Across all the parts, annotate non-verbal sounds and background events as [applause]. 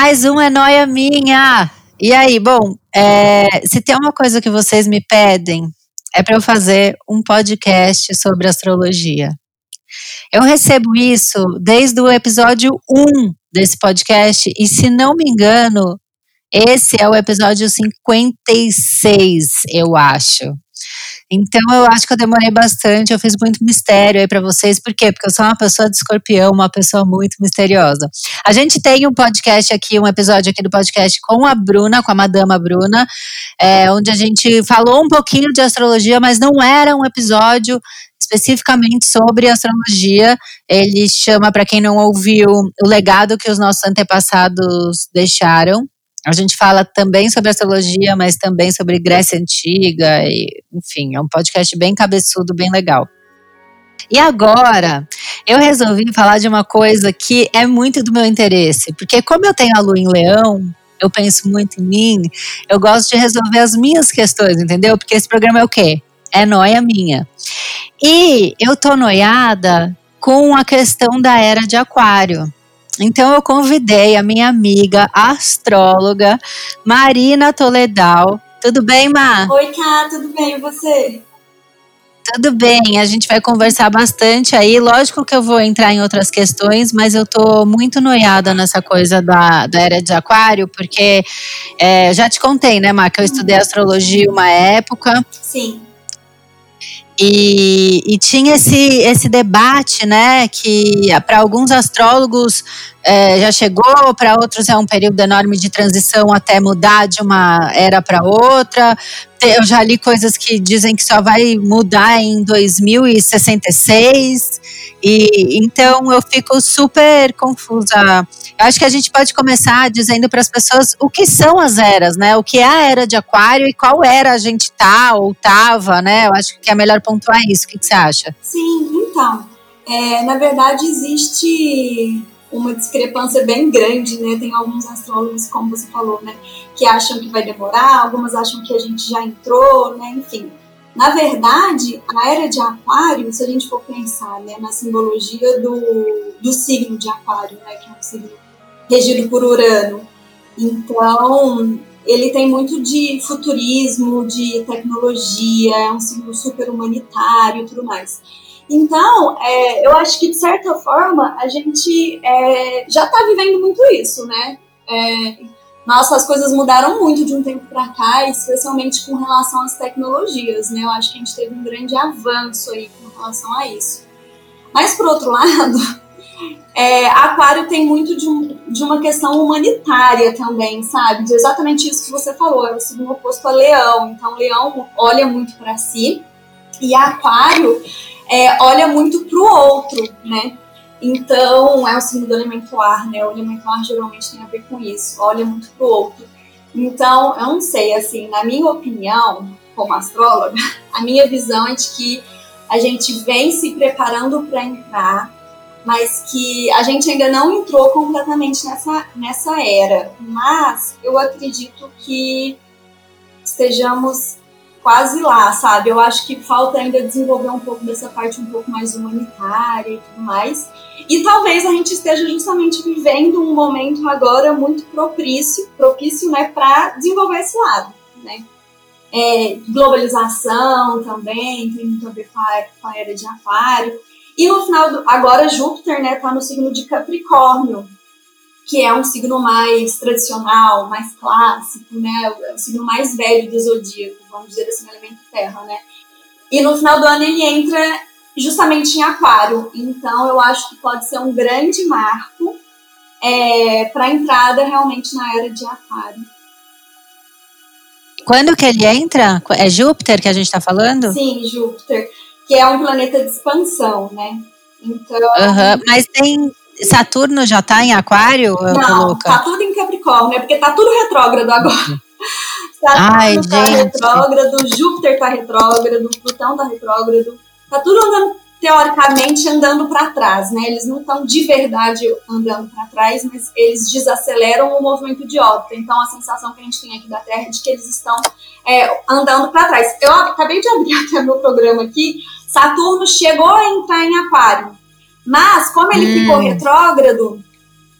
Mais um é noia minha. E aí, bom, é, se tem uma coisa que vocês me pedem, é para eu fazer um podcast sobre astrologia. Eu recebo isso desde o episódio 1 desse podcast, e se não me engano, esse é o episódio 56, eu acho. Então eu acho que eu demorei bastante, eu fiz muito mistério aí para vocês. Por quê? Porque eu sou uma pessoa de escorpião, uma pessoa muito misteriosa. A gente tem um podcast aqui, um episódio aqui do podcast com a Bruna, com a Madama Bruna, é, onde a gente falou um pouquinho de astrologia, mas não era um episódio especificamente sobre astrologia. Ele chama, para quem não ouviu, o legado que os nossos antepassados deixaram. A gente fala também sobre astrologia, mas também sobre Grécia Antiga, e, enfim, é um podcast bem cabeçudo, bem legal. E agora, eu resolvi falar de uma coisa que é muito do meu interesse, porque como eu tenho a lua em leão, eu penso muito em mim, eu gosto de resolver as minhas questões, entendeu? Porque esse programa é o quê? É noia minha. E eu tô noiada com a questão da era de aquário. Então eu convidei a minha amiga astróloga Marina Toledal. Tudo bem, Ma? Oi, Cá, tudo bem e você? Tudo bem, a gente vai conversar bastante aí. Lógico que eu vou entrar em outras questões, mas eu tô muito noiada nessa coisa da, da era de aquário, porque é, já te contei, né, Má, que eu estudei astrologia uma época. Sim. E, e, tinha esse, esse debate, né, que para alguns astrólogos é, já chegou, para outros é um período enorme de transição até mudar de uma era para outra. Eu já li coisas que dizem que só vai mudar em 2066. E então eu fico super confusa. Eu acho que a gente pode começar dizendo para as pessoas o que são as eras, né? O que é a era de Aquário e qual era a gente tá ou tava, né? Eu acho que é melhor pontuar isso. O que, que você acha? Sim, então. É, na verdade, existe uma discrepância bem grande, né? Tem alguns astrólogos, como você falou, né, que acham que vai demorar, algumas acham que a gente já entrou, né? Enfim. Na verdade, a era de Aquário, se a gente for pensar né, na simbologia do, do signo de Aquário, né, que é um signo regido por Urano, então ele tem muito de futurismo, de tecnologia, é um signo super humanitário e tudo mais. Então, é, eu acho que de certa forma a gente é, já está vivendo muito isso, né? É, nossa, as coisas mudaram muito de um tempo para cá, especialmente com relação às tecnologias, né? Eu acho que a gente teve um grande avanço aí com relação a isso. Mas, por outro [laughs] lado, é, Aquário tem muito de, um, de, uma questão humanitária também, sabe? De exatamente isso que você falou, é o signo oposto a Leão. Então, Leão olha muito para si e Aquário é, olha muito para o outro, né? Então, é o signo do elemento ar, né? O elemento ar geralmente tem a ver com isso, olha muito para o outro. Então, eu não sei, assim, na minha opinião, como astróloga, [laughs] a minha visão é de que a gente vem se preparando para entrar, mas que a gente ainda não entrou completamente nessa, nessa era. Mas eu acredito que estejamos quase lá, sabe? Eu acho que falta ainda desenvolver um pouco dessa parte um pouco mais humanitária e tudo mais. E talvez a gente esteja justamente vivendo um momento agora muito propício, propício, né, para desenvolver esse lado, né? É, globalização também tem muito a ver com a, era de Aquário. E no final, do, agora Júpiter, né, tá no signo de Capricórnio, que é um signo mais tradicional, mais clássico, né? É o signo mais velho do zodíaco, vamos dizer assim, elemento terra, né? E no final do ano ele entra justamente em aquário. Então eu acho que pode ser um grande marco é, para a entrada realmente na era de aquário. Quando que ele entra? É Júpiter que a gente está falando? Sim, Júpiter. que é um planeta de expansão, né? Então. Uhum, mas tem. Saturno já tá em Aquário? Não, tá tudo em Capricórnio, né? Porque tá tudo retrógrado agora. Saturno Ai, tá gente. retrógrado, Júpiter tá retrógrado, Plutão tá retrógrado. Tá tudo andando teoricamente andando para trás, né? Eles não estão de verdade andando para trás, mas eles desaceleram o movimento de órbita. Então a sensação que a gente tem aqui da Terra é de que eles estão é, andando para trás. Eu acabei de abrir [laughs] até meu programa aqui. Saturno chegou a entrar em Aquário, mas como ele hum. ficou retrógrado,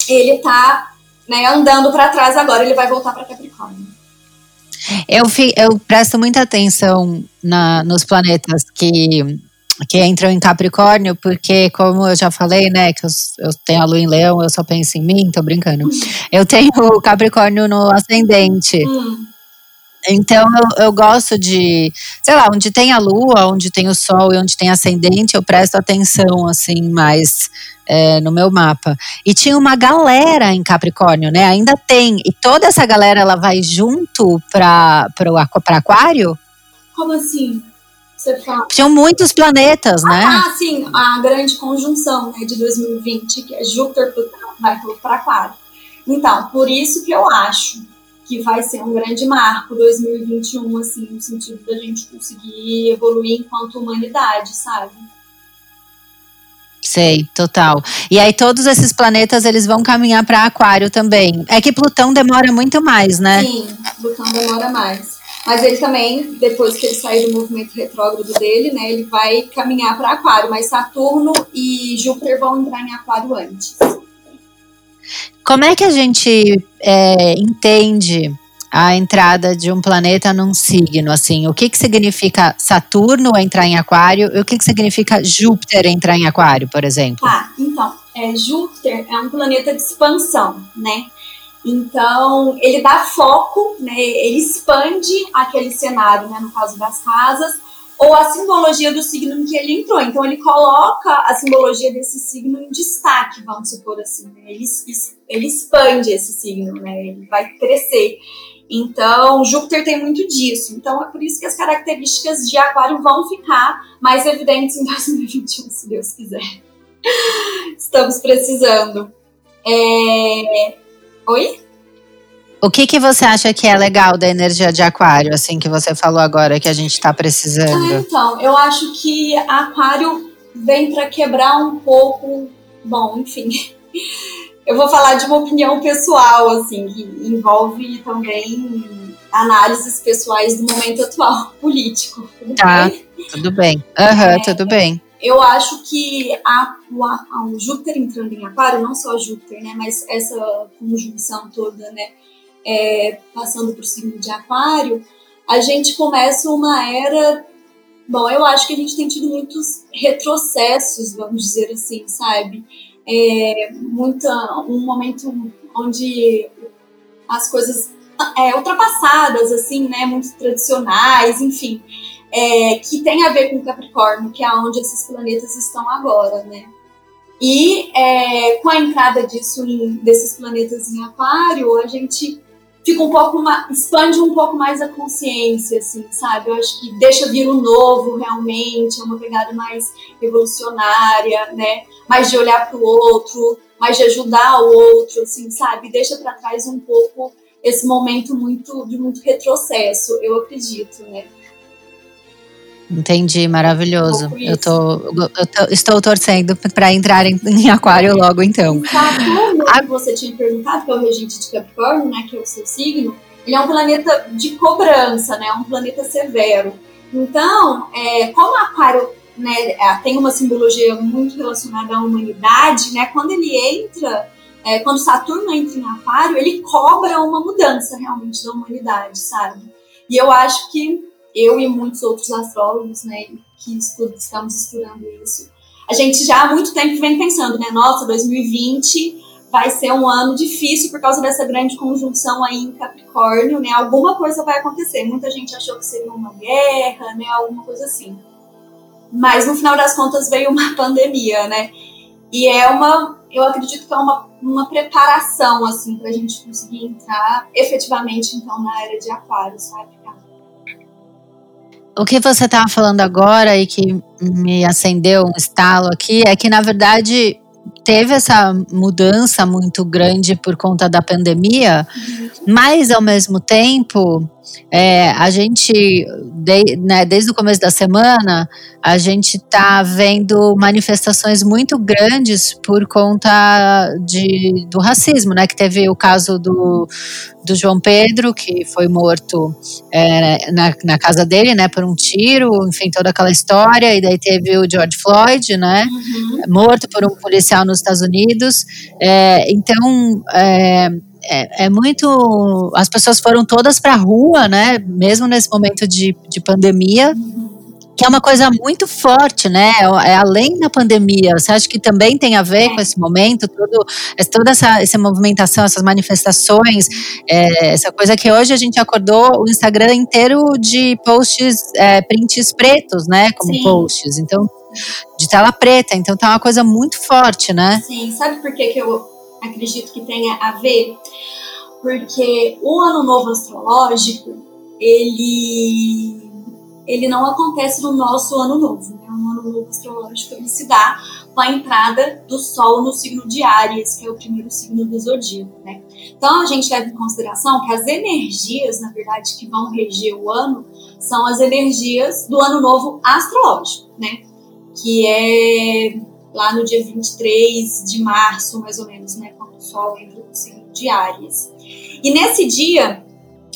ele está né, andando para trás agora. Ele vai voltar para Capricórnio. Eu, eu presto muita atenção na, nos planetas que que entram em Capricórnio, porque, como eu já falei, né, que eu, eu, tenho a lua em leão, eu só penso em mim, tô brincando. Eu tenho o Capricórnio no ascendente. Hum. Então eu, eu, gosto de, sei lá, onde tem a lua, onde tem o sol e onde tem ascendente, eu presto atenção, assim, mais é, no meu mapa. E tinha uma galera em Capricórnio, né? Ainda tem. E toda essa galera, ela vai junto para Aquário? Como assim? Tinham muitos planetas, ah, né? Ah, sim, a grande conjunção né, de 2020, que é Júpiter, Plutão, vai para Aquário. Então, por isso que eu acho que vai ser um grande marco 2021, assim, no sentido da gente conseguir evoluir enquanto humanidade, sabe? Sei, total. E aí todos esses planetas eles vão caminhar para Aquário também. É que Plutão demora muito mais, né? Sim, Plutão demora mais. Mas ele também, depois que ele sair do movimento retrógrado dele, né, ele vai caminhar para Aquário. Mas Saturno e Júpiter vão entrar em Aquário antes. Como é que a gente é, entende a entrada de um planeta num signo, assim, o que que significa Saturno entrar em Aquário e o que que significa Júpiter entrar em Aquário, por exemplo? Tá, então, é, Júpiter é um planeta de expansão, né? Então, ele dá foco, né, ele expande aquele cenário, né, no caso das casas, ou a simbologia do signo em que ele entrou. Então, ele coloca a simbologia desse signo em destaque, vamos supor assim. Né? Ele, ele expande esse signo, né? ele vai crescer. Então, Júpiter tem muito disso. Então, é por isso que as características de Aquário vão ficar mais evidentes em [laughs] 2021, se Deus quiser. Estamos precisando. É, Oi? O que, que você acha que é legal da energia de aquário, assim, que você falou agora, que a gente está precisando? Ah, então, eu acho que aquário vem para quebrar um pouco. Bom, enfim. [laughs] Eu vou falar de uma opinião pessoal, assim, que envolve também análises pessoais do momento atual [laughs] político. Tudo tá, bem? [laughs] tudo bem. Uhum, é, tudo bem eu acho que a, a, o Júpiter entrando em Aquário, não só Júpiter, né, mas essa conjunção toda, né, é, passando por signo de Aquário, a gente começa uma era. Bom, eu acho que a gente tem tido muitos retrocessos, vamos dizer assim, sabe? É, muita, um momento onde as coisas é, ultrapassadas, assim, né, muito tradicionais, enfim é, que tem a ver com Capricórnio, que é onde esses planetas estão agora, né? E é, com a entrada disso em, desses planetas em Aquário, a gente fica um pouco mais, expande um pouco mais a consciência, assim, sabe? Eu acho que deixa vir o novo realmente, é uma pegada mais revolucionária, né? Mais de olhar para o outro, mais de ajudar o outro, assim, sabe? Deixa para trás um pouco esse momento muito de muito retrocesso, eu acredito, né? Entendi, maravilhoso. Eu, tô, eu tô, estou torcendo para entrar em, em, aquário logo, então. Saturno, a... que você tinha perguntado, que é o regente de Capricórnio, né, que é o seu signo, ele é um planeta de cobrança, né, um planeta severo. Então, é, como aquário né, é, tem uma simbologia muito relacionada à humanidade, né, quando ele entra, é, quando Saturno entra em aquário, ele cobra uma mudança realmente da humanidade, sabe? E eu acho que eu e muitos outros astrólogos, né, que estudo, estamos estudando isso, a gente já há muito tempo vem pensando, né, nossa, 2020 vai ser um ano difícil por causa dessa grande conjunção aí em Capricórnio, né, alguma coisa vai acontecer. Muita gente achou que seria uma guerra, né, alguma coisa assim. Mas no final das contas veio uma [laughs] pandemia, né, e é uma, eu acredito que é uma, uma preparação, assim, para a gente conseguir entrar efetivamente, então, na era de aquário, sabe? O que você estava falando agora e que me acendeu um estalo aqui é que, na verdade, teve essa mudança muito grande por conta da pandemia, uhum. mas ao mesmo tempo é, a gente, de, né, desde o começo da semana, a gente está vendo manifestações muito grandes por conta de, do racismo, né? Que teve o caso do, do João Pedro, que foi morto é, na, na casa dele, né? Por um tiro, enfim, toda aquela história. E daí teve o George Floyd, né? Uhum. Morto por um policial nos Estados Unidos. É, então, é, é, muito. As pessoas foram todas para a rua, né? Mesmo nesse momento de, de pandemia, que é uma coisa muito forte, né? É, é além da pandemia. Você acha que também tem a ver com esse momento, todo, toda essa, essa movimentação, essas manifestações, é, essa coisa que hoje a gente acordou o Instagram inteiro de posts, é, prints pretos, né? Como Sim. posts. Então, de tela preta. Então, tá uma coisa muito forte, né? Sim, sabe por que, que eu acredito que tenha a ver, porque o ano novo astrológico, ele ele não acontece no nosso ano novo, né? O ano novo astrológico ele se dá com a entrada do Sol no signo de Áries, que é o primeiro signo do zodíaco, né? Então a gente leva em consideração que as energias, na verdade, que vão reger o ano, são as energias do ano novo astrológico, né? Que é lá no dia 23 de março, mais ou menos, né, quando o Sol entra no signo de Áries. E nesse dia,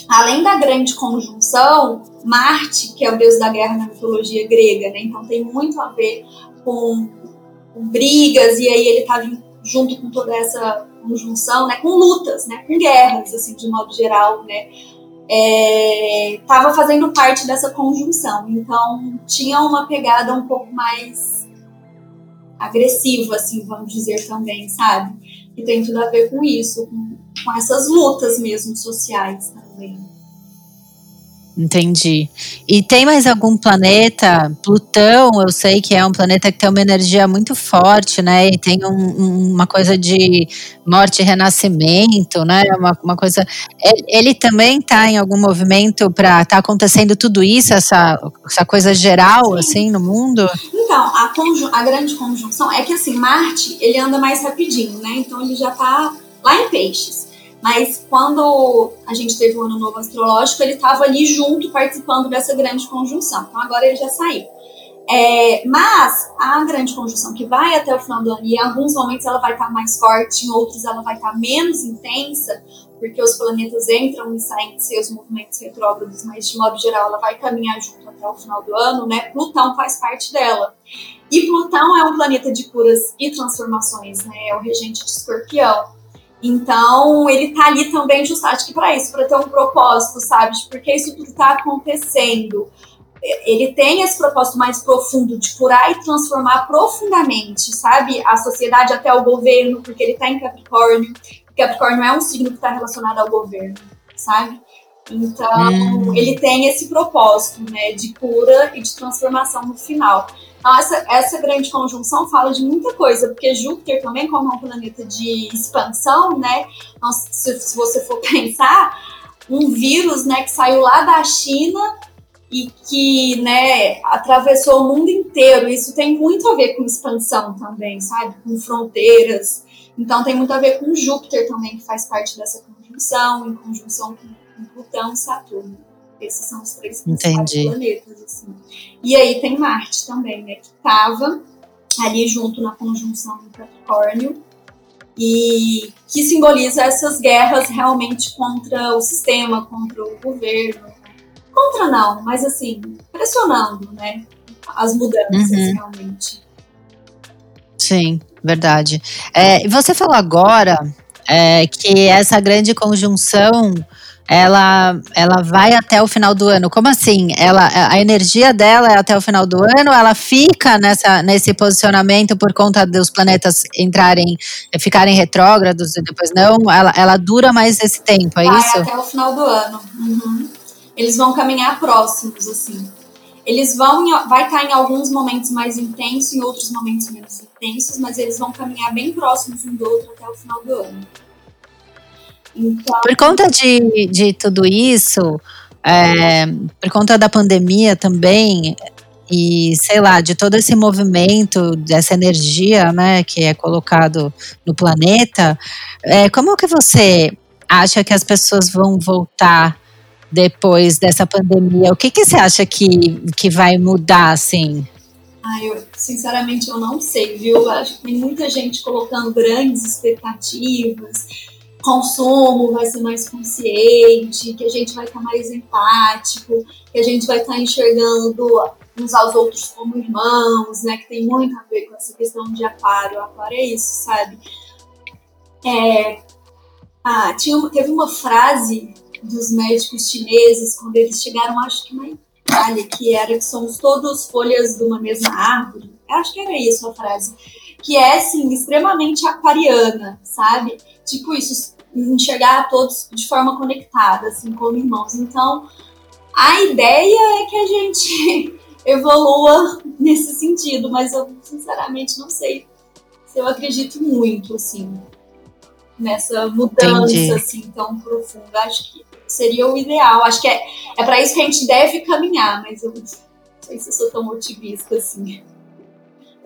além da grande conjunção, Marte, que é o deus da guerra na mitologia grega, né, então tem muito a ver com, com brigas, e aí ele estava tá junto com toda essa conjunção, né, com lutas, né, com guerras, assim, de modo geral, né, estava é, fazendo parte dessa conjunção. Então, tinha uma pegada um pouco mais agressivo, assim, vamos dizer também, sabe? E tem tudo a ver com isso, com, com essas lutas mesmo sociais também. Entendi. E tem mais algum planeta? Plutão, eu sei que é um planeta que tem uma energia muito forte, né? E tem um, uma coisa de morte e renascimento, né? Uma, uma coisa. Ele, ele também está em algum movimento para tá acontecendo tudo isso, essa, essa coisa geral, Sim. assim, no mundo? Então, a, a grande conjunção é que assim, Marte ele anda mais rapidinho, né? Então ele já está lá em peixes. Mas quando a gente teve o ano novo astrológico, ele estava ali junto, participando dessa grande conjunção. Então agora ele já saiu. É, mas a grande conjunção que vai até o final do ano, e em alguns momentos ela vai estar tá mais forte, em outros ela vai estar tá menos intensa, porque os planetas entram e saem de seus movimentos retrógrados, mas de modo geral ela vai caminhar junto até o final do ano, né? Plutão faz parte dela. E Plutão é um planeta de curas e transformações, né? É o regente de escorpião. Então, ele tá ali também justamente para isso, para ter um propósito, sabe? Porque isso tudo tá acontecendo. Ele tem esse propósito mais profundo de curar e transformar profundamente, sabe? A sociedade até o governo, porque ele tá em Capricórnio. Capricórnio é um signo que está relacionado ao governo, sabe? Então, hum. ele tem esse propósito, né, de cura e de transformação no final. Então, essa, essa grande conjunção fala de muita coisa, porque Júpiter também, como é um planeta de expansão, né? Se, se você for [laughs] pensar, um vírus, né, que saiu lá da China e que, né, atravessou o mundo inteiro. Isso tem muito a ver com expansão também, sabe? Com fronteiras. Então, tem muito a ver com Júpiter também, que faz parte dessa conjunção, em conjunção com Plutão e Saturno. Esses são os três principais Entendi. planetas. Assim. E aí tem Marte também, né? Que estava ali junto na conjunção do Capricórnio e que simboliza essas guerras realmente contra o sistema, contra o governo. Contra não, mas assim, pressionando, né? As mudanças uhum. realmente. Sim, verdade. É, você falou agora é, que essa grande conjunção ela, ela vai até o final do ano. Como assim? Ela, a energia dela é até o final do ano? Ela fica nessa, nesse posicionamento por conta dos planetas entrarem, ficarem retrógrados e depois não? Ela, ela dura mais esse tempo, é vai isso? até o final do ano. Uhum. Eles vão caminhar próximos, assim. Eles vão, vai estar em alguns momentos mais intensos, em outros momentos menos intensos, mas eles vão caminhar bem próximos um do outro até o final do ano. Então... Por conta de, de tudo isso, é, por conta da pandemia também, e sei lá, de todo esse movimento, dessa energia, né, que é colocado no planeta, é, como que você acha que as pessoas vão voltar depois dessa pandemia? O que, que você acha que, que vai mudar, assim? Ah, eu, sinceramente, eu não sei, viu? Eu acho que tem muita gente colocando grandes expectativas. Consumo vai ser mais consciente, que a gente vai estar mais empático, que a gente vai estar enxergando uns aos outros como irmãos, né? Que tem muito a ver com essa questão de aquário. Aquário é isso, sabe? É, ah, tinha, teve uma frase dos médicos chineses quando eles chegaram, acho que na Itália, que era que somos todos folhas de uma mesma árvore. Eu acho que era isso a frase. Que é, assim, extremamente aquariana, sabe? Tipo isso, enxergar todos de forma conectada, assim, como irmãos. Então, a ideia é que a gente [laughs] evolua [laughs] nesse sentido, mas eu, sinceramente, não sei se eu acredito muito, assim nessa mudança Entendi. assim tão profunda. Acho que seria o ideal. Acho que é, é para isso que a gente deve caminhar, mas eu não sei se eu sou tão otimista assim.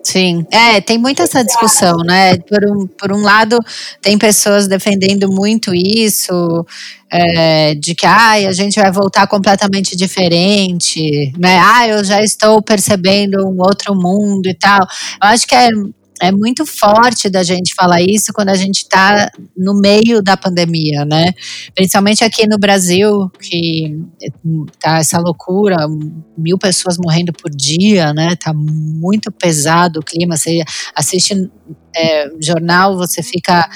Sim, é, tem muita essa discussão, né? Por um, por um lado, tem pessoas defendendo muito isso, é, de que ai, a gente vai voltar completamente diferente, né? Ah, eu já estou percebendo um outro mundo e tal. Eu acho que é é muito forte da gente falar isso quando a gente está no meio da pandemia, né? Principalmente aqui no Brasil, que tá essa loucura, mil pessoas morrendo por dia, né? Tá muito pesado o clima. Você assiste é, jornal, você fica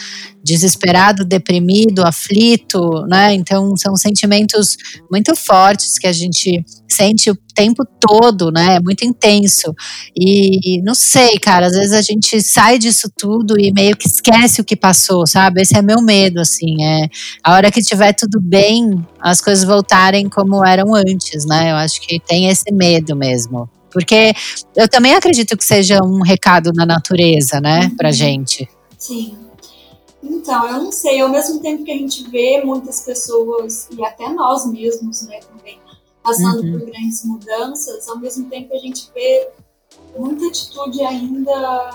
desesperado, deprimido, aflito, né? Então são sentimentos muito fortes que a gente sente o tempo todo, né? É muito intenso. E não sei, cara, às vezes a gente sai disso tudo e meio que esquece o que passou, sabe? Esse é meu medo, assim, é a hora que tiver tudo bem, as coisas voltarem como eram antes, né? Eu acho que tem esse medo mesmo. Porque eu também acredito que seja um recado na natureza, né, uhum. pra gente. Sim. Então, eu não sei, ao mesmo tempo que a gente vê muitas pessoas, e até nós mesmos, né, também, passando uhum. por grandes mudanças, ao mesmo tempo a gente vê muita atitude ainda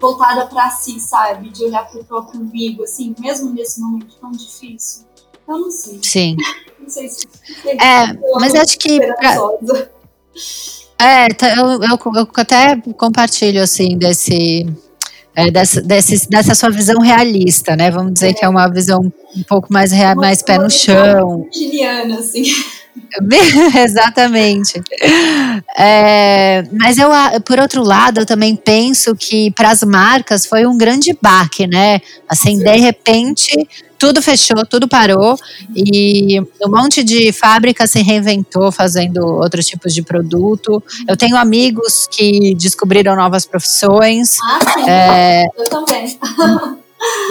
voltada para si, sabe? De olhar para o próprio umbigo, assim, mesmo nesse momento tão difícil. Eu não sei. Sim. [laughs] não sei se. é, mas acho que. Pra... É, tá, eu, eu, eu até compartilho, assim, desse, é, dessa, desse, dessa sua visão realista, né? Vamos dizer é. que é uma visão um pouco mais, real, mais pé no chão. Juliana, assim. [laughs] Exatamente. É, mas eu, por outro lado, eu também penso que para as marcas foi um grande baque, né? Assim, de repente tudo fechou, tudo parou e um monte de fábrica se reinventou fazendo outros tipos de produto. Eu tenho amigos que descobriram novas profissões. Ah, sim. É, eu também. [laughs]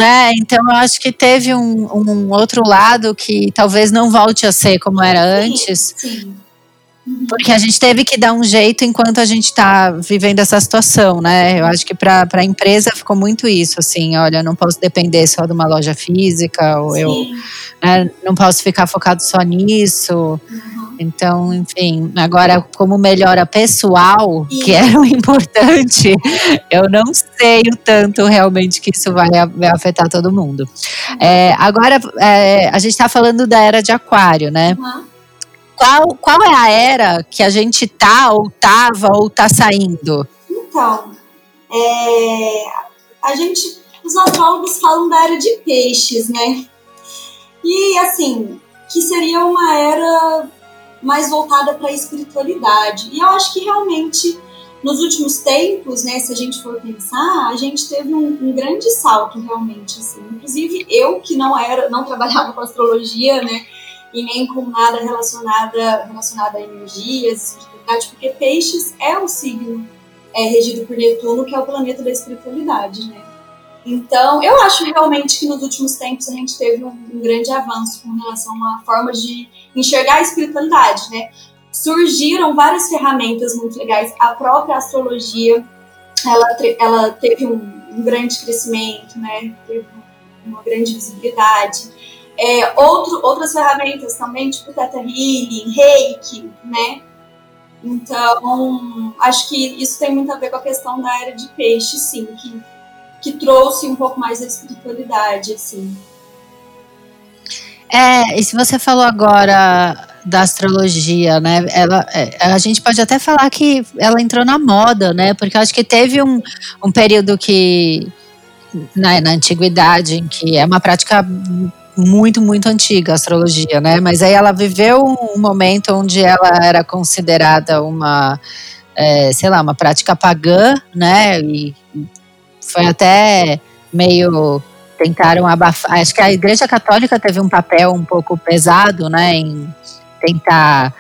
É, então eu acho que teve um, um, outro lado que talvez não volte a ser como era antes. Sim. Porque a gente teve que dar um jeito enquanto a gente está vivendo essa situação, né? Eu acho que para a empresa ficou muito isso, assim, olha, não posso depender só de uma loja física, ou Sim. eu né, não posso ficar focado só nisso. Uhum. Então, enfim, agora como melhora pessoal, que era o importante, eu não sei o tanto realmente que isso vai, vai afetar todo mundo. Uhum. É, agora, é, a gente está falando da era de aquário, né? Uhum qual, qual é a era que a gente tá, ou tava, ou tá saindo? Então, é, a gente, os astrólogos falam da era de peixes, né? E assim, que seria uma era mais voltada para a espiritualidade. E eu acho que realmente nos últimos tempos, né, se a gente for pensar, a gente teve um, um, grande salto realmente, assim. Inclusive eu que não era, não trabalhava com astrologia, né, e nem com nada relacionada, relacionado a energias, espiritualidade, porque peixes é o signo é, regido por Netuno, que é o planeta da espiritualidade, né? Então, eu acho realmente que nos últimos tempos a gente teve um, um grande avanço com relação a formas de enxergar a espiritualidade, né? Surgiram várias ferramentas muito legais. A própria astrologia, ela, ela teve um, um grande crescimento, né? Teve uma grande visibilidade É, outro, outras ferramentas também, tipo Teta Healing, Reiki, né? Então, acho que isso tem muito a ver com a questão da era de peixe, sim, que, que trouxe um pouco mais da espiritualidade, assim. É, e se você falou agora da astrologia, né? Ela, é, a gente pode até falar que ela entrou na moda, né? Porque eu acho que teve um, um período que na, na antiguidade em que é uma prática muito, muito antiga a astrologia, né? Mas aí ela viveu um momento onde ela era considerada uma, é, sei lá, uma prática pagã, né? E foi até meio tentaram abafar. Acho que a Igreja Católica teve um papel um pouco pesado, né, em tentar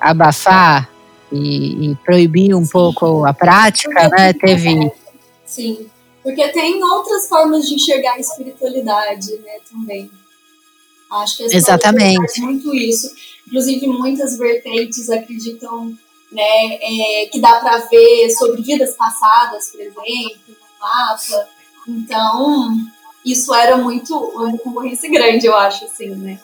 abafar e, e proibir um Sim. pouco a prática, né? Teve. Sim, porque tem outras formas de enxergar a espiritualidade, né, também. Acho que a Exatamente. faz muito isso. Inclusive, muitas vertentes acreditam né, é, que dá para ver sobre vidas passadas, por exemplo, no mapa. Então, isso era muito uma concorrência grande, eu acho, assim, né,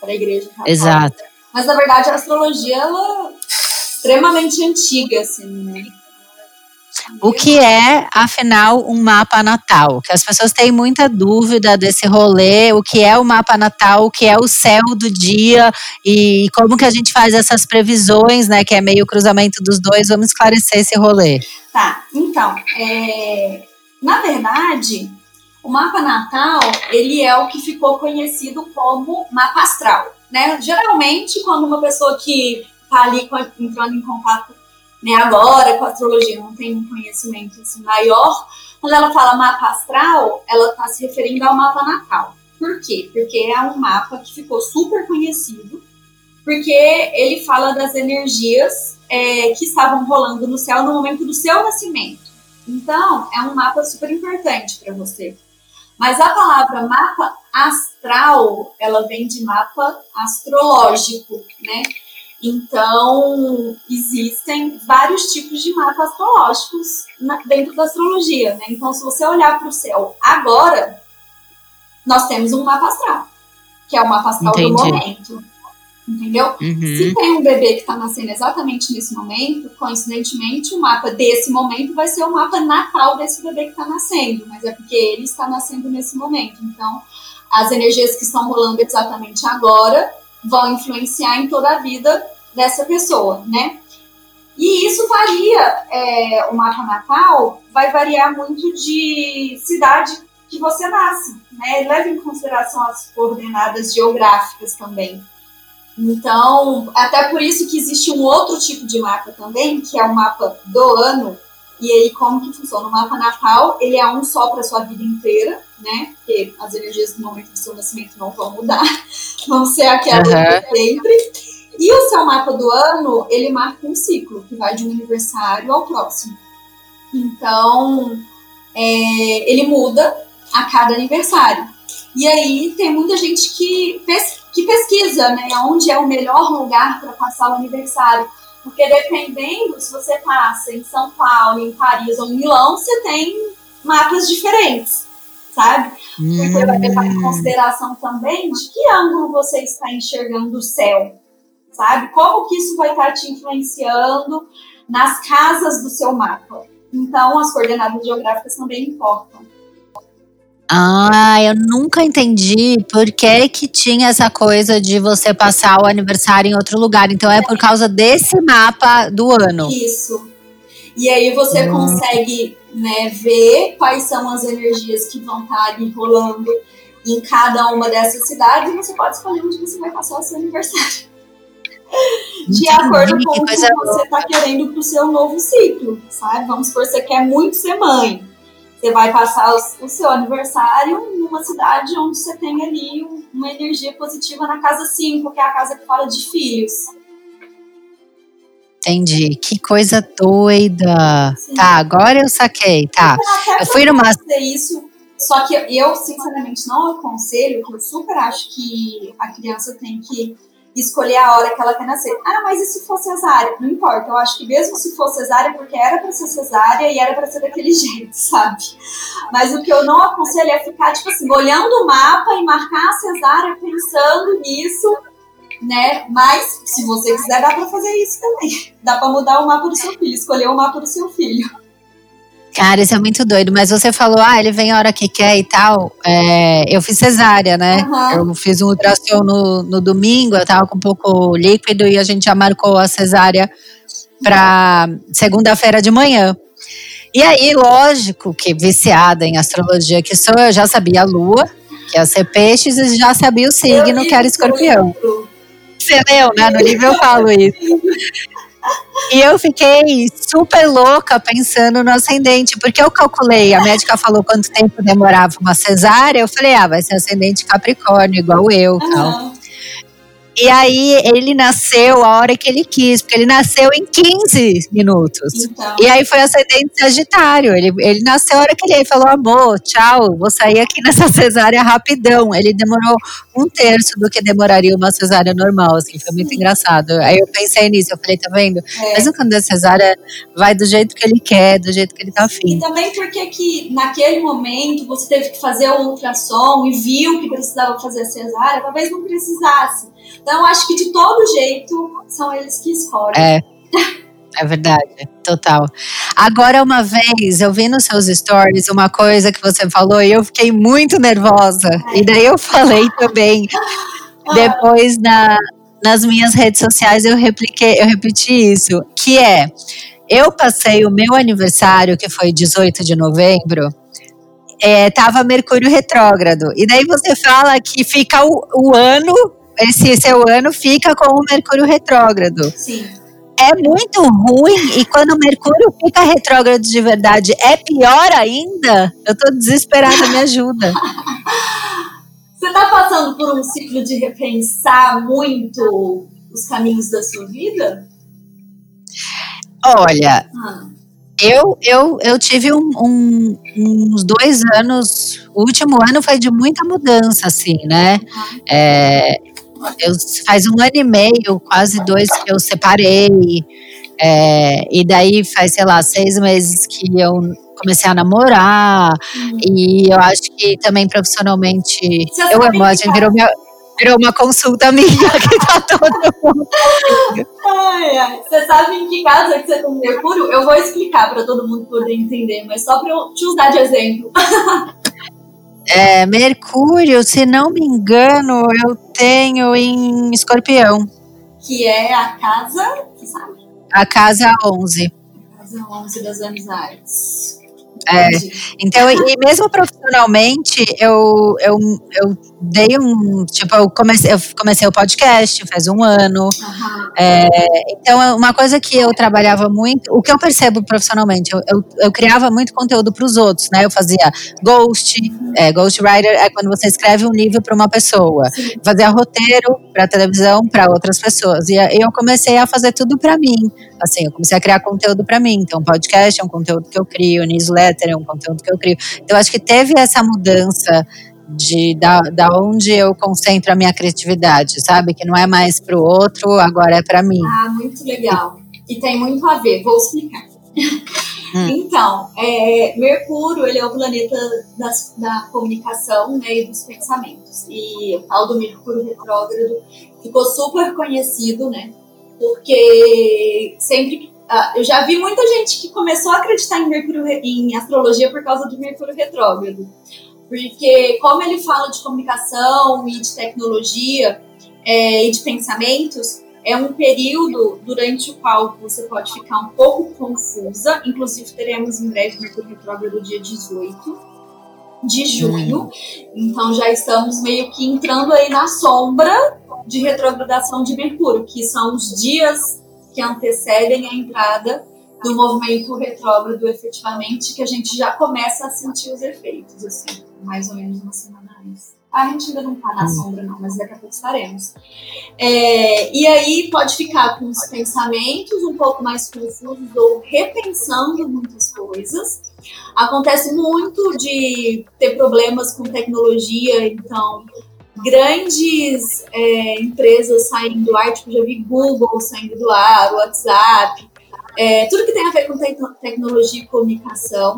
para a igreja católica. Exato. Mas, na verdade, a astrologia, ela é extremamente antiga, assim, né. O que é, afinal, um mapa natal? Que as pessoas têm muita dúvida desse rolê, o que é o mapa natal, o que é o céu do dia e como que a gente faz essas previsões, né? Que é meio cruzamento dos dois. Vamos esclarecer esse rolê. Tá, então, é, na verdade, o mapa natal, ele é o que ficou conhecido como mapa astral, né? Geralmente, quando uma pessoa que está ali entrando em contato né, agora com a astrologia, não tem um conhecimento assim, maior. Quando ela fala mapa astral, ela está se referindo ao mapa natal. Por quê? Porque é um mapa que ficou super conhecido, porque ele fala das energias é, que estavam rolando no céu no momento do seu nascimento. Então, é um mapa super importante para você. Mas a palavra mapa astral, ela vem de mapa astrológico, né? Então, existem vários tipos de mapas astrológicos dentro da astrologia, né? Então, se você olhar para o céu agora, nós temos um mapa astral, que é o mapa astral Entendi. do momento. Entendeu? Uhum. Se tem um bebê que está nascendo exatamente nesse momento, coincidentemente, o mapa desse momento vai ser o mapa natal desse bebê que está nascendo, mas é porque ele está nascendo nesse momento. Então, as energias que estão rolando exatamente agora vão influenciar em toda a vida dessa pessoa, né? E isso varia, é, o mapa natal vai variar muito de cidade que você nasce, né? Leva em consideração as coordenadas geográficas também. Então, até por isso que existe um outro tipo de mapa também, que é o mapa do ano. E aí, como que funciona? O mapa natal, ele é um só para sua vida inteira, né? Porque as energias no momento do seu nascimento não vão mudar, [laughs] vão ser aquelas uhum. de sempre. E o seu mapa do ano, ele marca um ciclo, que vai de um aniversário ao próximo. Então, é, ele muda a cada aniversário. E aí tem muita gente que, pes que pesquisa, né, onde é o melhor lugar para passar o aniversário. Porque dependendo, se você passa em São Paulo, em Paris ou em Milão, você tem mapas diferentes, sabe? Porque hum. vai levar em consideração também de que ângulo você está enxergando o céu sabe? Como que isso vai estar te influenciando nas casas do seu mapa? Então, as coordenadas geográficas também importam. Ah, eu nunca entendi por que, que tinha essa coisa de você passar o aniversário em outro lugar. Então é por causa desse mapa do ano. Isso. E aí você hum. consegue né, ver quais são as energias que vão estar ali rolando em cada uma dessas cidades e você pode escolher onde você vai passar o seu aniversário de acordo com o que você está querendo para o seu novo ciclo, sabe? Vamos supor, você quer muito ser mãe. Você vai passar o, seu aniversário numa cidade onde você tem ali uma energia positiva na casa 5, que é a casa que fala de filhos. Entendi. Que coisa doida. Sim. Tá, agora eu saquei. Tá. Eu fui numa. Isso, só que eu, sinceramente, não aconselho, porque eu super acho que a criança tem que escolher a hora que ela quer nascer. Ah, mas e se for cesárea? Não importa, eu acho que mesmo se for cesárea, porque era para ser cesárea e era para ser daquele [laughs] jeito, sabe? Mas o que eu não aconselho é ficar, tipo assim, olhando o mapa e marcar a cesárea pensando nisso, né? Mas se você quiser, dá para fazer isso também. Dá para mudar o mapa do seu filho, escolher o mapa do seu filho. Cara, isso é muito doido. Mas você falou, ah, ele vem a hora que quer e tal. É, eu fiz cesárea, né? Uhum. Eu fiz um ultrassom no, no domingo, eu tava com um pouco líquido e a gente já marcou a cesárea para segunda-feira de manhã. E aí, lógico que viciada em astrologia que sou, eu já sabia a lua, que ia ser peixes, e já sabia o signo, que era escorpião. Você leu, né? No livro eu falo isso. [laughs] E eu fiquei super louca pensando no ascendente, porque eu calculei, a médica falou quanto tempo demorava uma cesárea, eu falei, ah, vai ser ascendente Capricórnio, igual eu, uhum. tal. E aí ele nasceu a hora que ele quis, porque ele nasceu em 15 minutos. Então. E aí foi ascendente Sagitário. Ele, ele nasceu a hora que ele falou: amor, tchau, vou sair aqui nessa cesárea rapidão. Ele demorou um terço do que demoraria uma cesárea normal, assim, foi muito engraçado. Aí eu pensei nisso, eu falei, tá vendo? É. Mesmo quando a cesárea vai do jeito que ele quer, do jeito que ele tá afim. E também porque que naquele momento você teve que fazer o ultrassom e viu que precisava fazer a cesárea, talvez não precisasse. Então, acho que de todo jeito são eles que escolhem. É. É verdade, total. Agora, uma vez, eu vi nos seus stories uma coisa que você falou e eu fiquei muito nervosa. E daí eu falei também. [laughs] Depois, na, nas minhas redes sociais, eu repliquei, eu repeti isso. Que é, eu passei o meu aniversário, que foi 18 de novembro, é, tava Mercúrio retrógrado. E daí você fala que fica o, o ano esse seu ano fica com o Mercúrio retrógrado. Sim. É muito ruim e quando o Mercúrio fica retrógrado de verdade, é pior ainda? Eu tô desesperada, me ajuda. [laughs] Você tá passando por um ciclo de repensar muito os caminhos da sua vida? Olha, ah. eu, eu, eu tive um, um, uns dois anos. O último ano foi de muita mudança, assim, né? Ah. É, eu, faz um ano e meio, quase dois, que eu separei. É, e daí faz, sei lá, seis meses que eu comecei a namorar. Hum. E eu acho que também profissionalmente. eu amo, a gente virou, minha, virou uma consulta minha [laughs] que tá todo mundo. ai, ai. Você sabe em que casa que você tem Mercúrio? Eu vou explicar para todo mundo poder entender, mas só para eu te usar de exemplo. [laughs] É, Mercúrio, se não me engano, eu tenho em Escorpião. Que é a casa, que sabe? A casa 11. A casa 11 das amizades. É, então, e mesmo profissionalmente, eu, eu, eu dei um. Tipo, eu comecei, eu comecei o podcast faz um ano. Uhum. É, então, uma coisa que eu trabalhava muito, o que eu percebo profissionalmente, eu, eu, eu criava muito conteúdo para os outros, né? Eu fazia ghost, uhum. é, ghost writer é quando você escreve um livro para uma pessoa, Sim. fazia roteiro para televisão para outras pessoas. E eu comecei a fazer tudo para mim. Assim, eu comecei a criar conteúdo para mim. Então, podcast é um conteúdo que eu crio, newsletter é um conteúdo que eu crio. Então, acho que teve essa mudança de da, da onde eu concentro a minha criatividade, sabe? Que não é mais para o outro, agora é para mim. Ah, muito legal. E tem muito a ver, vou explicar. Hum. Então, é, Mercúrio ele é o planeta das, da comunicação né, e dos pensamentos. E o tal do Mercúrio retrógrado ficou super conhecido, né? Porque sempre Uh, eu já vi muita gente que começou a acreditar em Mercúrio em astrologia por causa do Mercúrio retrógrado. Porque como ele fala de comunicação e de tecnologia é, e de pensamentos, é um período durante o qual você pode ficar um pouco confusa. Inclusive, teremos em breve Mercúrio retrógrado dia 18 de junho. Então já estamos meio que entrando aí na sombra de retrogradação de Mercúrio, que são os dias que antecedem a entrada do movimento retrógrado efetivamente, que a gente já começa a sentir os efeitos, assim, mais ou menos uma semana antes. A gente ainda não está na hum. sombra, não, mas daqui a pouco estaremos. É, e aí pode ficar com os pensamentos um pouco mais confusos ou repensando muitas coisas. Acontece muito de ter problemas com tecnologia, então grandes é, empresas saindo do ar, tipo, já vi Google saindo do ar, WhatsApp, é, tudo que tem a ver com te tecnologia e comunicação.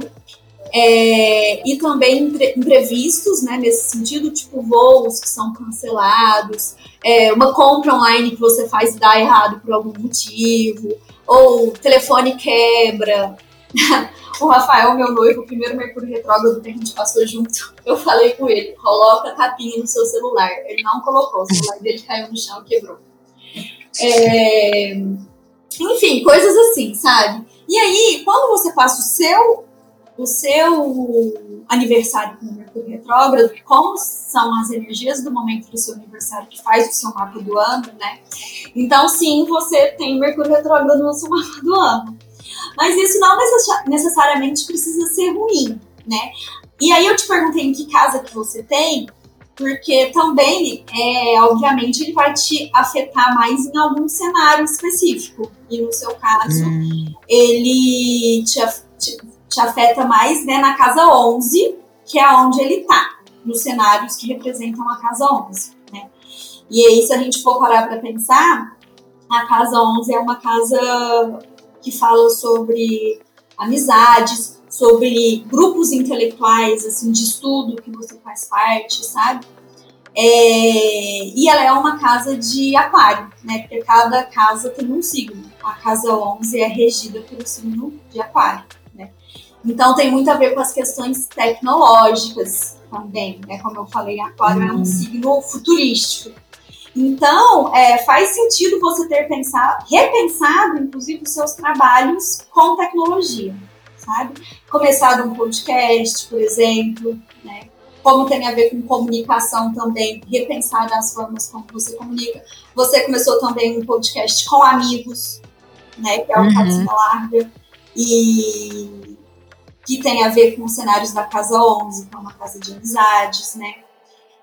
É, e também imprevistos, né, nesse sentido, tipo voos que são cancelados, é, uma compra online que você faz e dá errado por algum motivo, ou telefone quebra. [laughs] o Rafael, meu noivo, o primeiro Mercúrio Retrógrado que a gente passou junto, eu falei com ele, coloca tapinha no seu celular. Ele não colocou, o celular dele caiu no chão e quebrou. É... Enfim, coisas assim, sabe? E aí, quando você passa o seu o seu aniversário com o Mercúrio retrógrado, como são as energias do momento do seu aniversário que faz o seu mapa do ano, né? Então, sim, você tem Mercúrio retrógrado no seu mapa do ano. Mas isso não necessariamente precisa ser ruim, né? E aí eu te perguntei em que casa que você tem, porque também, é, obviamente, ele vai te afetar mais em algum cenário específico. E no seu caso, hum. ele te, te, te, afeta mais né, na casa 11, que é onde ele está, nos cenários que representam a casa 11. Né? E aí, se a gente for parar para pensar, a casa 11 é uma casa que fala sobre amizades, sobre grupos intelectuais, assim, de estudo que você faz parte, sabe? É, e ela é uma casa de aquário, né? Porque cada casa tem um signo. A casa 11 é regida pelo signo de aquário, né? Então tem muito a ver com as questões tecnológicas também, né? Como eu falei, aquário é um uhum. signo futurístico. Então, é, faz sentido você ter pensado, repensado, inclusive, os seus trabalhos com tecnologia, sabe? Começado um podcast, por exemplo, né? Como tem a ver com comunicação também, repensar as formas como você comunica. Você começou também um podcast com amigos, né? Que é o uhum. Larga, e que tem a ver com cenários da Casa 11, que é uma casa de amizades, né?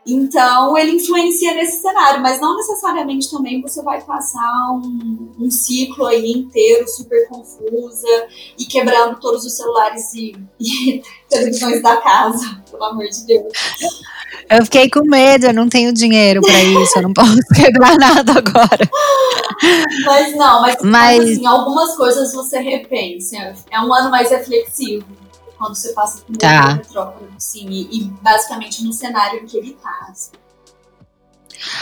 Então, ele influencia nesse cenário, mas não necessariamente também você vai passar um, um ciclo aí inteiro super confusa e quebrando todos os celulares e, e [laughs] televisões da casa, pelo amor de Deus. Eu fiquei com medo, eu não tenho dinheiro para isso, eu não posso [laughs] quebrar nada agora. Mas não, mas, mas... assim, algumas coisas você repensa. É um ano mais reflexivo quando você passa por tá. metrópole, assim, e, e, basicamente no cenário em que ele tá. Assim.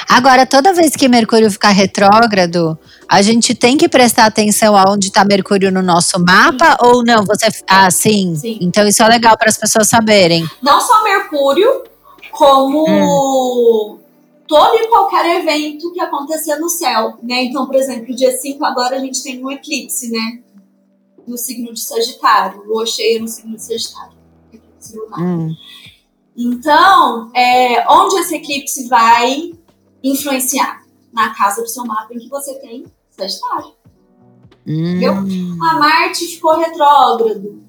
Agora, toda vez que Mercúrio ficar retrógrado, a gente tem que prestar atenção aonde está Mercúrio no nosso mapa sim. ou não? Você, ah, sim. sim. Então isso é legal para as pessoas saberem. Não só Mercúrio, como hum. todo e qualquer evento que acontecer no céu, né? Então, por exemplo, dia 5 agora a gente tem um eclipse, né? No signo de Sagitário, lua cheia no signo de Sagitário. Hum. Então, é, onde esse eclipse vai influenciar? Na casa do seu mapa em que você tem Sagitário. Hum. Entendeu? A Marte ficou retrógrado.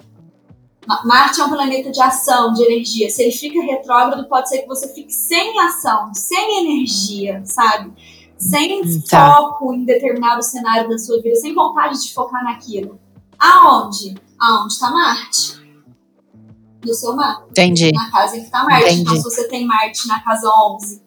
Marte é um planeta de ação, de energia. Se ele fica retrógrado, pode ser que você fique sem ação, sem energia, sabe? Sem hum, tá. foco em determinado cenário da sua vida, sem vontade de focar naquilo. Aonde? Aonde está Marte? No seu mapa. Entendi. Na casa em que está Marte. Entendi. Então, se você tem Marte na casa 11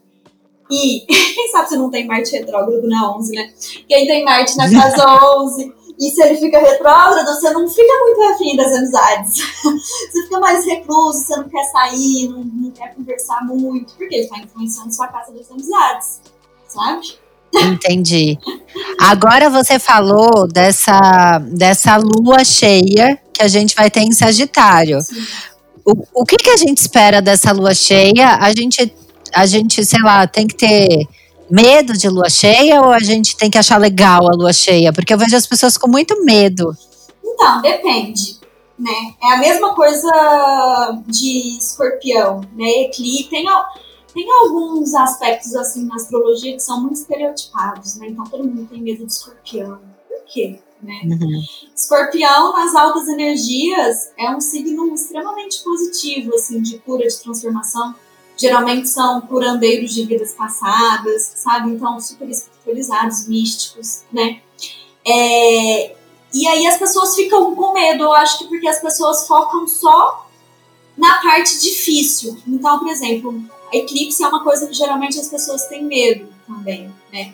e [laughs] quem sabe você não tem Marte retrógrado na 11, né? Quem tem Marte na casa [laughs] 11 e se ele fica retrógrado, você não fica muito afim das amizades. [laughs] você fica mais recluso, você não quer sair, não, não quer conversar muito, porque ele está influenciando sua casa das amizades, sabe? Entendi. Agora você falou dessa, dessa lua cheia que a gente vai ter em Sagitário. O, o que, que a gente espera dessa lua cheia? A gente, a gente, sei lá, tem que ter medo de lua cheia ou a gente tem que achar legal a lua cheia? Porque eu vejo as pessoas com muito medo. Então, depende. Né? É a mesma coisa de escorpião, né? Eclipse tem tem alguns aspectos assim na astrologia que são muito estereotipados, né? Então todo mundo tem medo de escorpião. Por quê? Né? Uhum. Escorpião nas altas energias é um signo extremamente positivo, assim, de cura, de transformação. Geralmente são curandeiros de vidas passadas, sabe? Então super espiritualizados, místicos, né? É... E aí as pessoas ficam com medo, eu acho que porque as pessoas focam só na parte difícil. Então, por exemplo, eclipse é uma coisa que geralmente as pessoas têm medo também, né?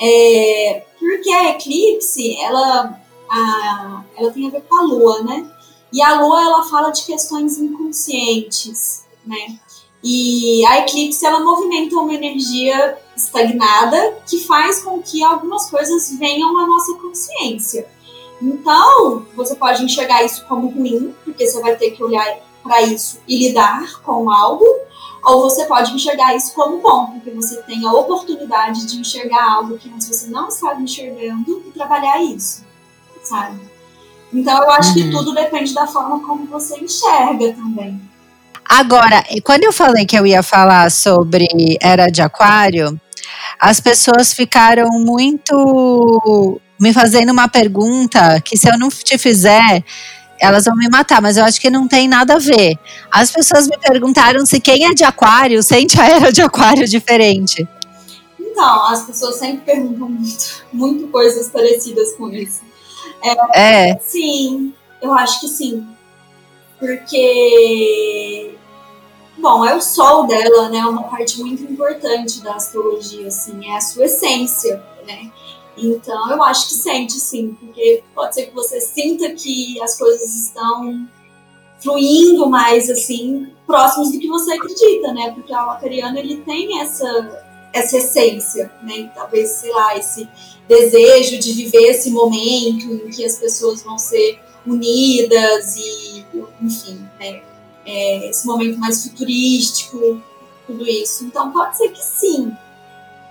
É, porque a eclipse, ela, a, ela tem a ver com a lua, né? E a lua, ela fala de questões inconscientes, né? E a eclipse, ela movimenta uma energia estagnada que faz com que algumas coisas venham à nossa consciência. Então, você pode enxergar isso como ruim, porque você vai ter que olhar para isso e lidar com algo, ou você pode enxergar isso como bom, porque você tem a oportunidade de enxergar algo que antes você não estava enxergando e trabalhar isso, sabe? Então eu acho uhum. que tudo depende da forma como você enxerga também. Agora, quando eu falei que eu ia falar sobre Era de Aquário, as pessoas ficaram muito me fazendo uma pergunta que se eu não te fizer, elas vão me matar, mas eu acho que não tem nada a ver. As pessoas me perguntaram se quem é de aquário sente a era de aquário diferente. Então, as pessoas sempre perguntam muito, muito coisas parecidas com isso. É, é. Sim, eu acho que sim. Porque, bom, é o sol dela, né? Uma parte muito importante da astrologia, assim, é a sua essência, né? Então, eu acho que sente sim, porque pode ser que você sinta que as coisas estão fluindo mais, assim, próximos do que você acredita, né? Porque o acariano, ele tem essa, essa essência, né? Talvez, sei lá, esse desejo de viver esse momento em que as pessoas vão ser unidas e, enfim, né? É, esse momento mais futurístico, tudo isso. Então, pode ser que sim,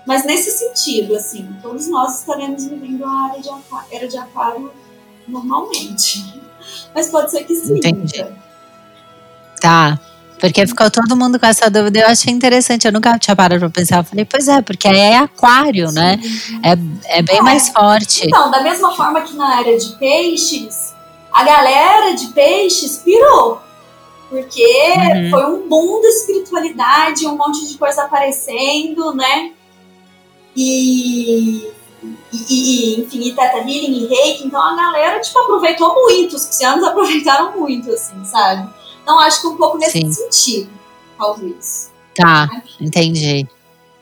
mas nesse sentido, assim, todos nós estaremos vivendo a área de aquário, era de aquário normalmente. Mas pode ser que sim. Entendi. Tá. Porque ficou todo mundo com essa dúvida. Eu achei interessante. Eu nunca tinha parado pra pensar. Eu falei, pois é, porque é aquário, né? sim. né? É, é bem é. mais forte. Então, da mesma forma que na área de peixes, a galera de peixes pirou. Porque uhum. foi um boom da espiritualidade, um monte de coisa aparecendo, né? E, e, enfim, e Teta Healing e Reiki. Então a galera, tipo, aproveitou muito, os piscianos [laughs] aproveitaram muito, assim, sabe? Então acho que um pouco nesse Sim. sentido, talvez. Tá, entendi.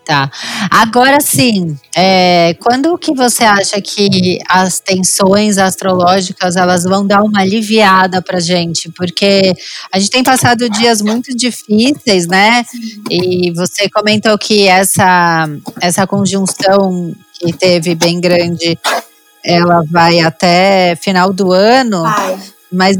Tá. Agora sim, é, quando que você acha que as tensões astrológicas elas vão dar uma aliviada pra gente? Porque a gente tem passado dias muito difíceis, né? E você comentou que essa, essa conjunção que teve bem grande, ela vai até final do ano. Vai. Mas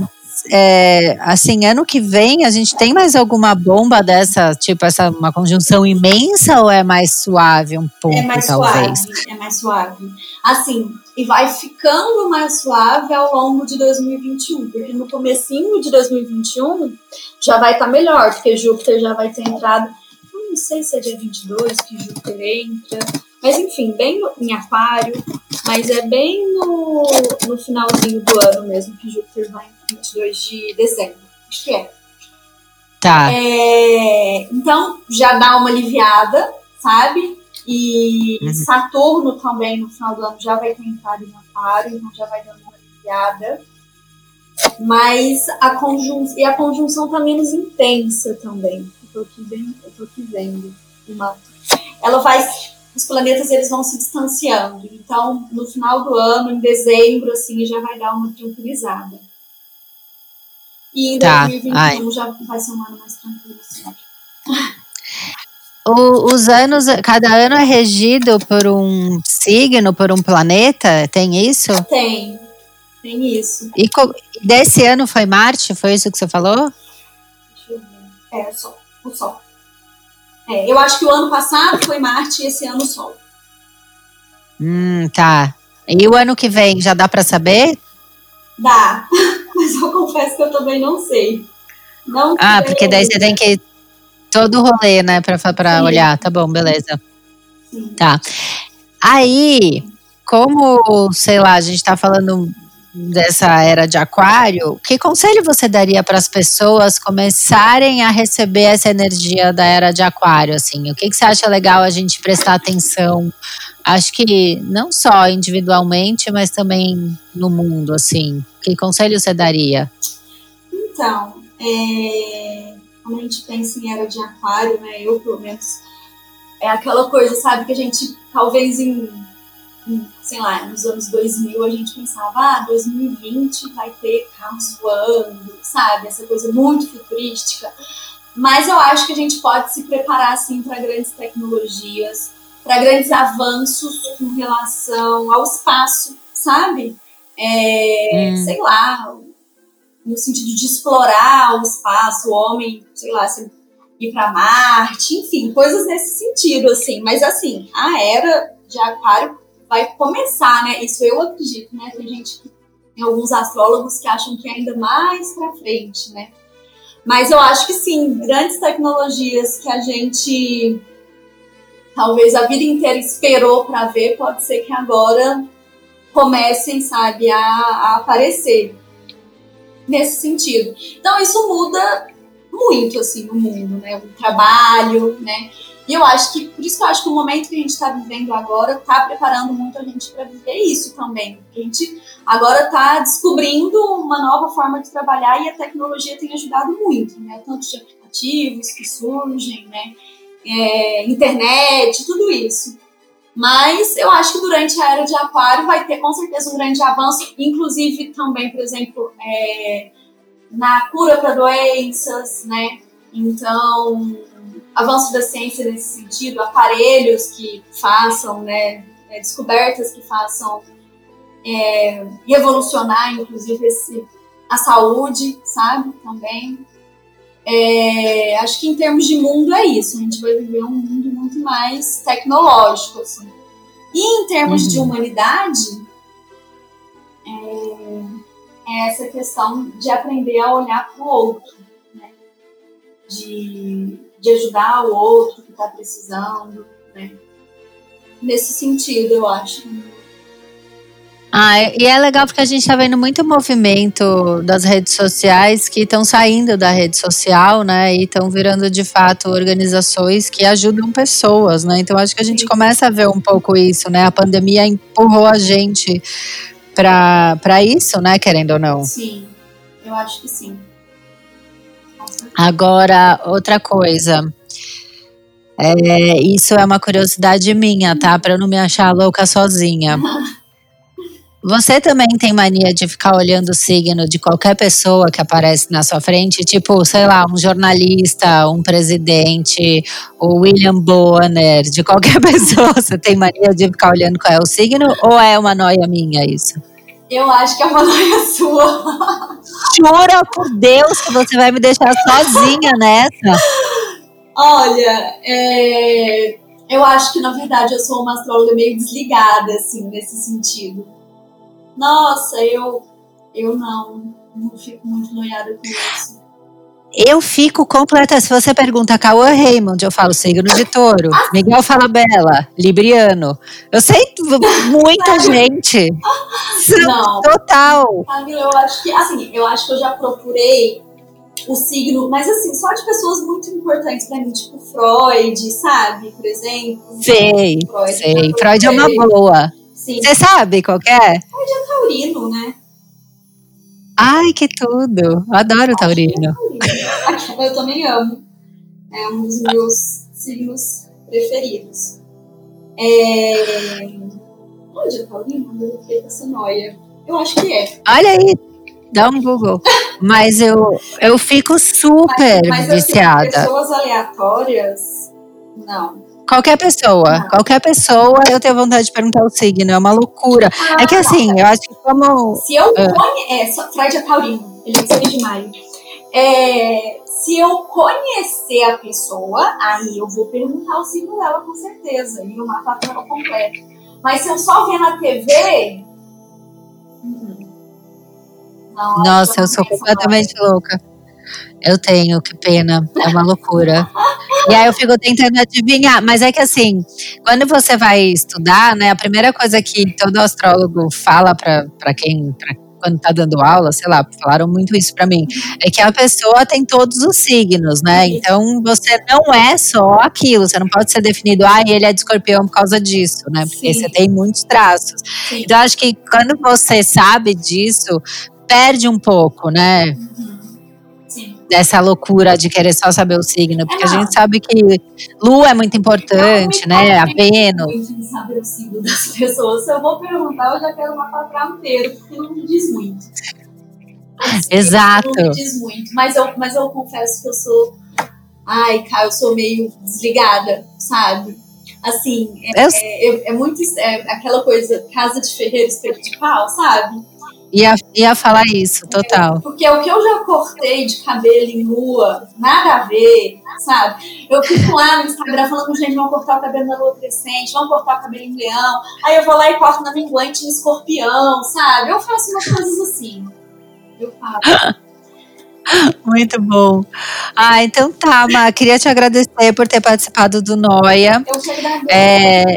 é, assim, ano que vem a gente tem mais alguma bomba dessa, tipo essa uma conjunção imensa ou é mais suave um pouco, é mais talvez? Suave, é mais suave. Assim, e vai ficando mais suave ao longo de 2021, porque no comecinho de 2021 já vai estar tá melhor, porque Júpiter já vai ter entrado, não sei se é dia 22 que Júpiter entra, mas enfim, bem no, em aquário, mas é bem no, no finalzinho do ano mesmo que Júpiter vai 22 de dezembro. Acho que é. Tá. É, então, já dá uma aliviada, sabe? E uhum. Saturno também, no final do ano, já vai ter entrado em Aquário, então já vai dando uma aliviada. Mas a conjunção, e a conjunção tá menos intensa também. Eu tô aqui, bem, eu tô aqui vendo uma. Ela vai os planetas eles vão se distanciando. Então, no final do ano, em dezembro, assim, já vai dar uma tranquilizada. E em tá. 2021 Ai. já vai ser um ano mais tranquilo, assim. O, os anos, cada ano é regido por um signo, por um planeta? Tem isso? Tem, tem isso. E desse ano foi Marte? Foi isso que você falou? Deixa eu ver. É, o Sol. O Sol. É, eu acho que o ano passado foi Marte e esse ano o Sol. Hum, tá. E o ano que vem, já dá para saber? Dá, mas eu [laughs] confesso que eu também não sei. Não ah, sei. porque daí você tem que todo o rolê, né, pra, pra olhar. Tá bom, beleza. Sim. Tá. Aí, como, sei lá, a gente tá falando dessa era de aquário, que conselho você daria para as pessoas começarem a receber essa energia da era de aquário, assim? O que, que você acha legal a gente prestar atenção? Acho que não só individualmente, mas também no mundo, assim. Que conselho você daria? Então, é... quando a gente pensa em era de aquário, né? Eu, pelo menos, é aquela coisa, sabe, que a gente talvez em, em, sei lá, nos anos 2000 a gente pensava, ah, 2020 vai ter carros voando, sabe, essa coisa muito futurística. Mas eu acho que a gente pode se preparar assim para grandes tecnologias, para grandes avanços com relação ao espaço, sabe? É, hum. Sei lá, no sentido de explorar o espaço, o homem, sei lá, ir para Marte, enfim, coisas nesse sentido, assim. Mas assim, a era de Aquário vai começar, né? Isso eu acredito, né? Tem gente, tem alguns astrólogos que acham que é ainda mais para frente, né? Mas eu acho que sim, grandes tecnologias que a gente talvez a vida inteira esperou para ver, pode ser que agora comecem, sabe, a, a aparecer nesse sentido. Então isso muda muito assim no mundo, né? O trabalho, né? E eu acho que, por isso que eu acho que o momento que a gente está vivendo agora está preparando muito a gente para viver isso também. A gente agora está descobrindo uma nova forma de trabalhar e a tecnologia tem ajudado muito, né? Tanto de aplicativos que surgem, né? É, internet, tudo isso. Mas eu acho que durante a era de Aquário vai ter com certeza um grande avanço, inclusive também, por exemplo, é, na cura para doenças, né? Então, avanço da ciência nesse sentido, aparelhos que façam, né, é, descobertas que façam é, revolucionar, inclusive, esse, a saúde, sabe, também. É, acho que em termos de mundo é isso, a gente vai viver um mundo muito mais tecnológico, assim. E em termos uhum. de humanidade, é, é essa questão de aprender a olhar para o outro, né? de, de ajudar o outro que está precisando, né? nesse sentido, eu acho. Ah, e é legal porque a gente está vendo muito movimento das redes sociais que estão saindo da rede social, né? E estão virando de fato organizações que ajudam pessoas, né? Então acho que a gente começa a ver um pouco isso, né? A pandemia empurrou a gente para isso, né? Querendo ou não. Sim, eu acho que sim. Agora, outra coisa. É, isso é uma curiosidade minha, tá? Para eu não me achar louca sozinha. Você também tem mania de ficar olhando o signo de qualquer pessoa que aparece na sua frente? Tipo, sei lá, um jornalista, um presidente, o William Bonner, de qualquer [laughs] pessoa. Você tem mania de ficar olhando qual é o signo? Ou é uma noia minha isso? Eu acho que é uma noia [laughs] sua. Jura por Deus que você vai me deixar sozinha nessa? Olha, é, eu acho que na verdade eu sou uma astróloga meio desligada, assim, nesse sentido nossa, eu, eu não, não fico muito noiada com isso. Eu fico completa. Se você pergunta Cauã Raymond, eu falo signo de touro. Miguel Falabella, Libriano. Eu sei muita gente. Não. Total. eu acho que, assim, eu acho que eu já procurei o signo, mas assim, só de pessoas muito importantes pra mim, tipo Freud, sabe? Por exemplo. Sei, Freud, sei. Freud é uma boa. Você sabe qual é? Freud é taurino, né? Ai, que tudo! Adoro [laughs] É eu também amo. É um dos meus signos preferidos. É... Onde é taurino? Eu fiquei com essa noia. Eu acho que é. Olha aí, dá um Google. Mas eu, eu fico super mas, mas viciada. pessoas aleatórias, não. Qualquer pessoa, ah. qualquer pessoa, eu tenho vontade de perguntar o signo, é uma loucura. Ah, é que assim, eu acho que como. Se eu ah. conheço. É, Freud é taurino, ele é de maio. É, se eu conhecer a pessoa, aí eu vou perguntar o signo dela com certeza, e o mapa dela completo. Mas se eu só ver na TV. Hum, não, Nossa, eu sou completamente louca. Eu tenho, que pena. É uma loucura. [laughs] e aí eu fico tentando adivinhar. Mas é que assim, quando você vai estudar, né, a primeira coisa que todo astrólogo fala para quem. Pra, quando tá dando aula, sei lá, falaram muito isso para mim, é que a pessoa tem todos os signos, né? Então você não é só aquilo, você não pode ser definido, ah, ele é de escorpião por causa disso, né? Porque Sim. você tem muitos traços. Sim. Então acho que quando você sabe disso, perde um pouco, né? Dessa loucura de querer só saber o signo, porque é, a gente sabe que Lua é muito importante, né? A Vênus. De saber o signo das [laughs] pessoas. Se eu vou perguntar, eu já quero uma palavra inteiro, porque não me diz muito. Exato. Não me diz muito. Mas eu, mas eu confesso que eu sou. Ai, cara, eu sou meio desligada, sabe? Assim, é, é, é, é muito. É aquela coisa, casa de ferreiro, espelho de pau, sabe? Ia, ia falar isso, total. Porque o que eu já cortei de cabelo em lua, nada a ver, sabe? Eu fico lá no Instagram falando, gente, vamos cortar o cabelo na lua crescente, vamos cortar o cabelo em leão. Aí eu vou lá e corto na minguante em escorpião, sabe? Eu faço umas coisas assim. Eu faço. [laughs] Muito bom. Ah, então tá, Ma. Queria te agradecer por ter participado do Noia. Eu te agradeço. É,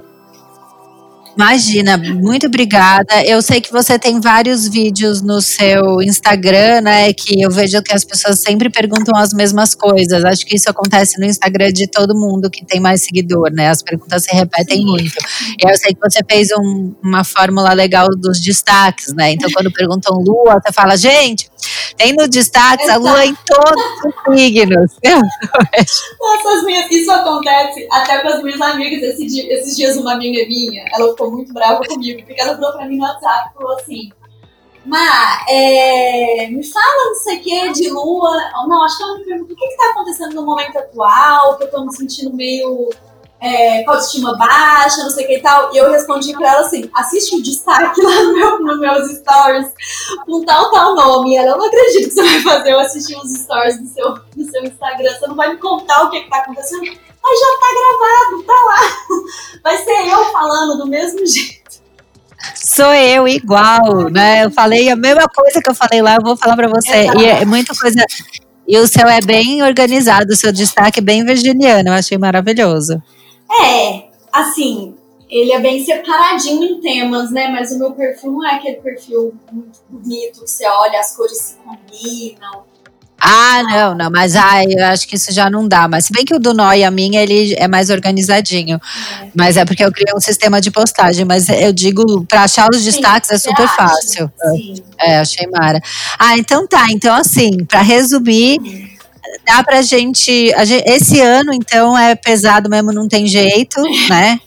Imagina, muito obrigada. Eu sei que você tem vários vídeos no seu Instagram, né? Que eu vejo que as pessoas sempre perguntam as mesmas coisas. Acho que isso acontece no Instagram de todo mundo que tem mais seguidor, né? As perguntas se repetem muito. E eu sei que você fez um, uma fórmula legal dos destaques, né? Então, quando perguntam Lua, você fala, gente, tem no destaque a lua em todos os signos. [laughs] Nossa, minhas, isso acontece até com as minhas amigas. Esse dia, esses dias, uma amiga minha, ela ficou muito brava comigo, porque ela falou pra mim no WhatsApp, falou assim, Má, é, me fala não sei o que de lua. Não, acho que ela me perguntou o que, que tá acontecendo no momento atual, que eu tô me sentindo meio é, com autoestima baixa, não sei o que e tal. E eu respondi pra ela assim: assiste o destaque lá no meu, nos meus stories com tal, tal nome. E ela, eu não acredito que você vai fazer eu assistir os stories do seu, do seu Instagram. Você não vai me contar o que, que tá acontecendo. Mas já tá gravado, tá lá. [laughs] Vai ser eu falando do mesmo jeito. Sou eu igual, né? Eu falei a mesma coisa que eu falei lá, eu vou falar para você. Exato. E é muita coisa. E o seu é bem organizado, o seu destaque é bem virginiano, eu achei maravilhoso. É, assim, ele é bem separadinho em temas, né? Mas o meu perfil não é aquele perfil muito bonito que você olha, as cores se combinam. Ah, não, não, mas ah, eu acho que isso já não dá. Mas se bem que o do Noi a minha, ele é mais organizadinho. É. Mas é porque eu criei um sistema de postagem. Mas eu digo, para achar os destaques Sim, é super fácil. Sim. É, achei mara. Ah, então tá. Então, assim, para resumir. Dá pra gente, gente, Esse ano, então, é pesado mesmo, não tem jeito, [laughs] né?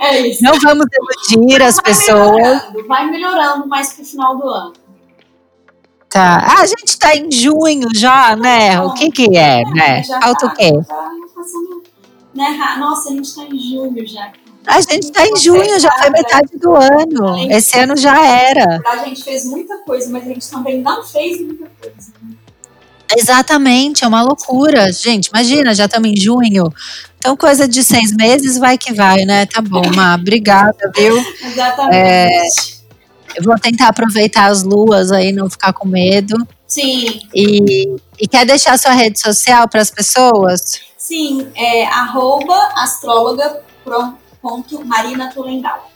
É isso. Não vamos iludir as vai pessoas. Melhorando, vai melhorando mais pro final do ano. Tá. Ah, a gente tá em junho já, né? o que que é, né? Falta tá, o quê? Tá passando, né? Nossa, a gente tá em junho já. A gente tá em junho, já foi metade do ano. Esse ano já era. A gente fez muita coisa, mas a gente também não fez muita coisa. Né? Exatamente, é uma loucura. Gente, imagina, já estamos em junho. Então, coisa de seis meses, vai que vai, né? Tá bom, Má, obrigada, viu? Exatamente. É, eu vou tentar aproveitar as luas aí, não ficar com medo. Sim. E, e quer deixar sua rede social para as pessoas? Sim, é arroba astróloga.marina Tolendal.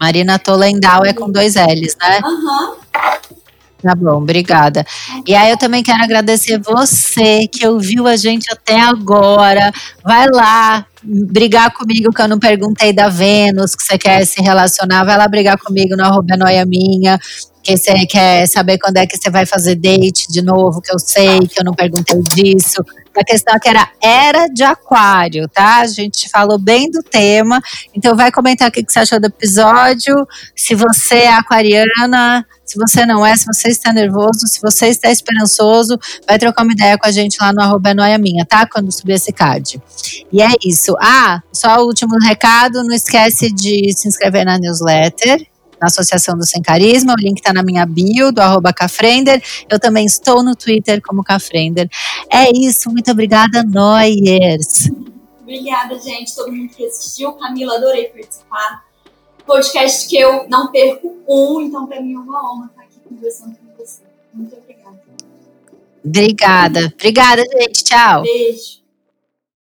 Marina Tolendal é com dois L's, né? Aham. Uhum. Tá bom, obrigada. E aí eu também quero agradecer você que ouviu a gente até agora. Vai lá brigar comigo que eu não perguntei da Vênus, que você quer se relacionar. Vai lá brigar comigo no arroba noia minha que você quer saber quando é que você vai fazer date de novo, que eu sei, que eu não perguntei disso. A questão é que era era de aquário, tá? A gente falou bem do tema. Então vai comentar o que você achou do episódio, se você é aquariana, se você não é, se você está nervoso, se você está esperançoso, vai trocar uma ideia com a gente lá no arroba noia minha, tá? Quando subir esse card. E é isso. Ah, só o último recado, não esquece de se inscrever na newsletter na Associação do Sem Carisma. O link está na minha bio, do arroba Cafrender. Eu também estou no Twitter como Cafrender. É isso, muito obrigada, Noyers. Obrigada, gente, todo mundo que assistiu. Camila, adorei participar. Podcast que eu não perco um, então para mim é uma honra estar aqui conversando com você. Muito obrigada. Obrigada. Obrigada, gente. Tchau. Beijo.